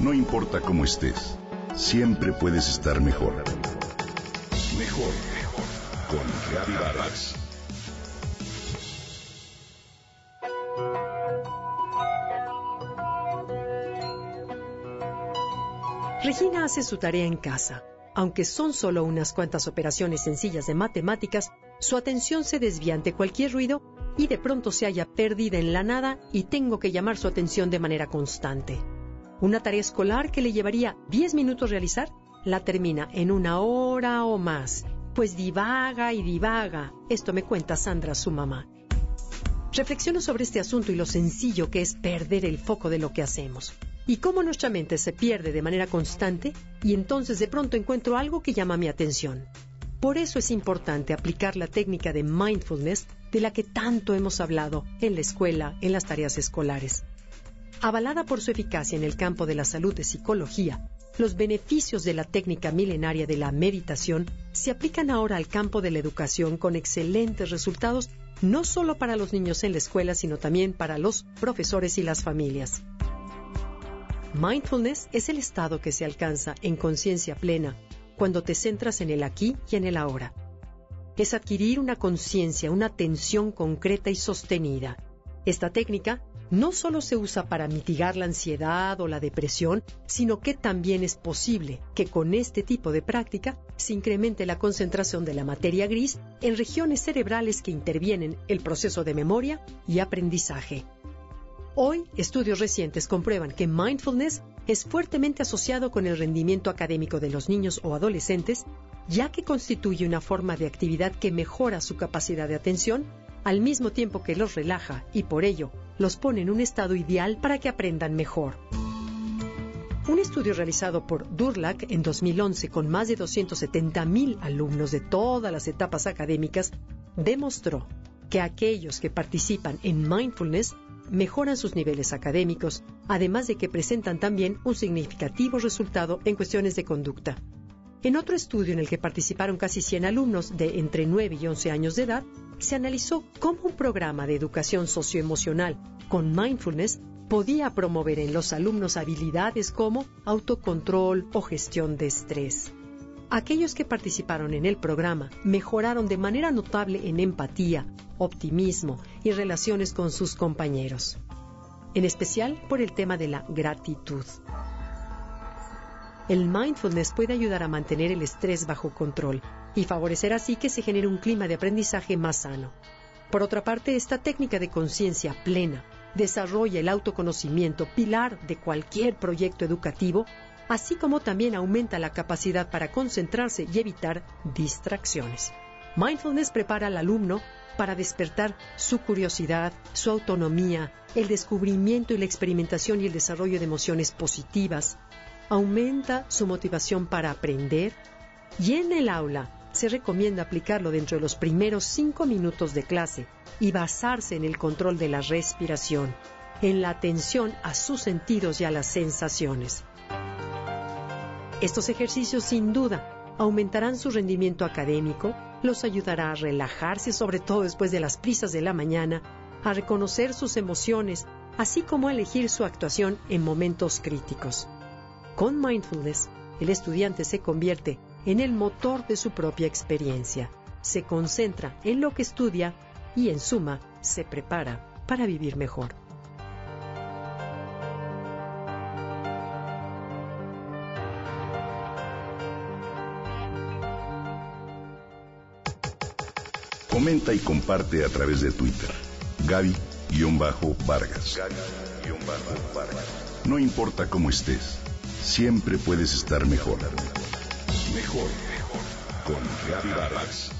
No importa cómo estés, siempre puedes estar mejor. Mejor, mejor. Con Reavivadas. Regina hace su tarea en casa. Aunque son solo unas cuantas operaciones sencillas de matemáticas, su atención se desvía ante cualquier ruido y de pronto se halla perdida en la nada y tengo que llamar su atención de manera constante. Una tarea escolar que le llevaría 10 minutos realizar, la termina en una hora o más, pues divaga y divaga. Esto me cuenta Sandra, su mamá. Reflexiono sobre este asunto y lo sencillo que es perder el foco de lo que hacemos. Y cómo nuestra mente se pierde de manera constante y entonces de pronto encuentro algo que llama mi atención. Por eso es importante aplicar la técnica de mindfulness de la que tanto hemos hablado en la escuela, en las tareas escolares. Avalada por su eficacia en el campo de la salud de psicología, los beneficios de la técnica milenaria de la meditación se aplican ahora al campo de la educación con excelentes resultados no solo para los niños en la escuela, sino también para los profesores y las familias. Mindfulness es el estado que se alcanza en conciencia plena cuando te centras en el aquí y en el ahora. Es adquirir una conciencia, una atención concreta y sostenida. Esta técnica no solo se usa para mitigar la ansiedad o la depresión, sino que también es posible que con este tipo de práctica se incremente la concentración de la materia gris en regiones cerebrales que intervienen el proceso de memoria y aprendizaje. Hoy, estudios recientes comprueban que mindfulness es fuertemente asociado con el rendimiento académico de los niños o adolescentes, ya que constituye una forma de actividad que mejora su capacidad de atención al mismo tiempo que los relaja y por ello los pone en un estado ideal para que aprendan mejor. Un estudio realizado por Durlac en 2011 con más de 270.000 alumnos de todas las etapas académicas demostró que aquellos que participan en mindfulness mejoran sus niveles académicos, además de que presentan también un significativo resultado en cuestiones de conducta. En otro estudio en el que participaron casi 100 alumnos de entre 9 y 11 años de edad, se analizó cómo un programa de educación socioemocional con mindfulness podía promover en los alumnos habilidades como autocontrol o gestión de estrés. Aquellos que participaron en el programa mejoraron de manera notable en empatía, optimismo y relaciones con sus compañeros, en especial por el tema de la gratitud. El mindfulness puede ayudar a mantener el estrés bajo control y favorecer así que se genere un clima de aprendizaje más sano. Por otra parte, esta técnica de conciencia plena desarrolla el autoconocimiento, pilar de cualquier proyecto educativo, así como también aumenta la capacidad para concentrarse y evitar distracciones. Mindfulness prepara al alumno para despertar su curiosidad, su autonomía, el descubrimiento y la experimentación y el desarrollo de emociones positivas, aumenta su motivación para aprender y en el aula se recomienda aplicarlo dentro de los primeros cinco minutos de clase y basarse en el control de la respiración, en la atención a sus sentidos y a las sensaciones. Estos ejercicios sin duda aumentarán su rendimiento académico, los ayudará a relajarse, sobre todo después de las prisas de la mañana, a reconocer sus emociones, así como a elegir su actuación en momentos críticos. Con mindfulness, el estudiante se convierte en el motor de su propia experiencia, se concentra en lo que estudia y, en suma, se prepara para vivir mejor. Comenta y comparte a través de Twitter. Gaby-Vargas. Gaby-Vargas. No importa cómo estés, siempre puedes estar mejor. Mejor, mejor. Con Gaby Vargas.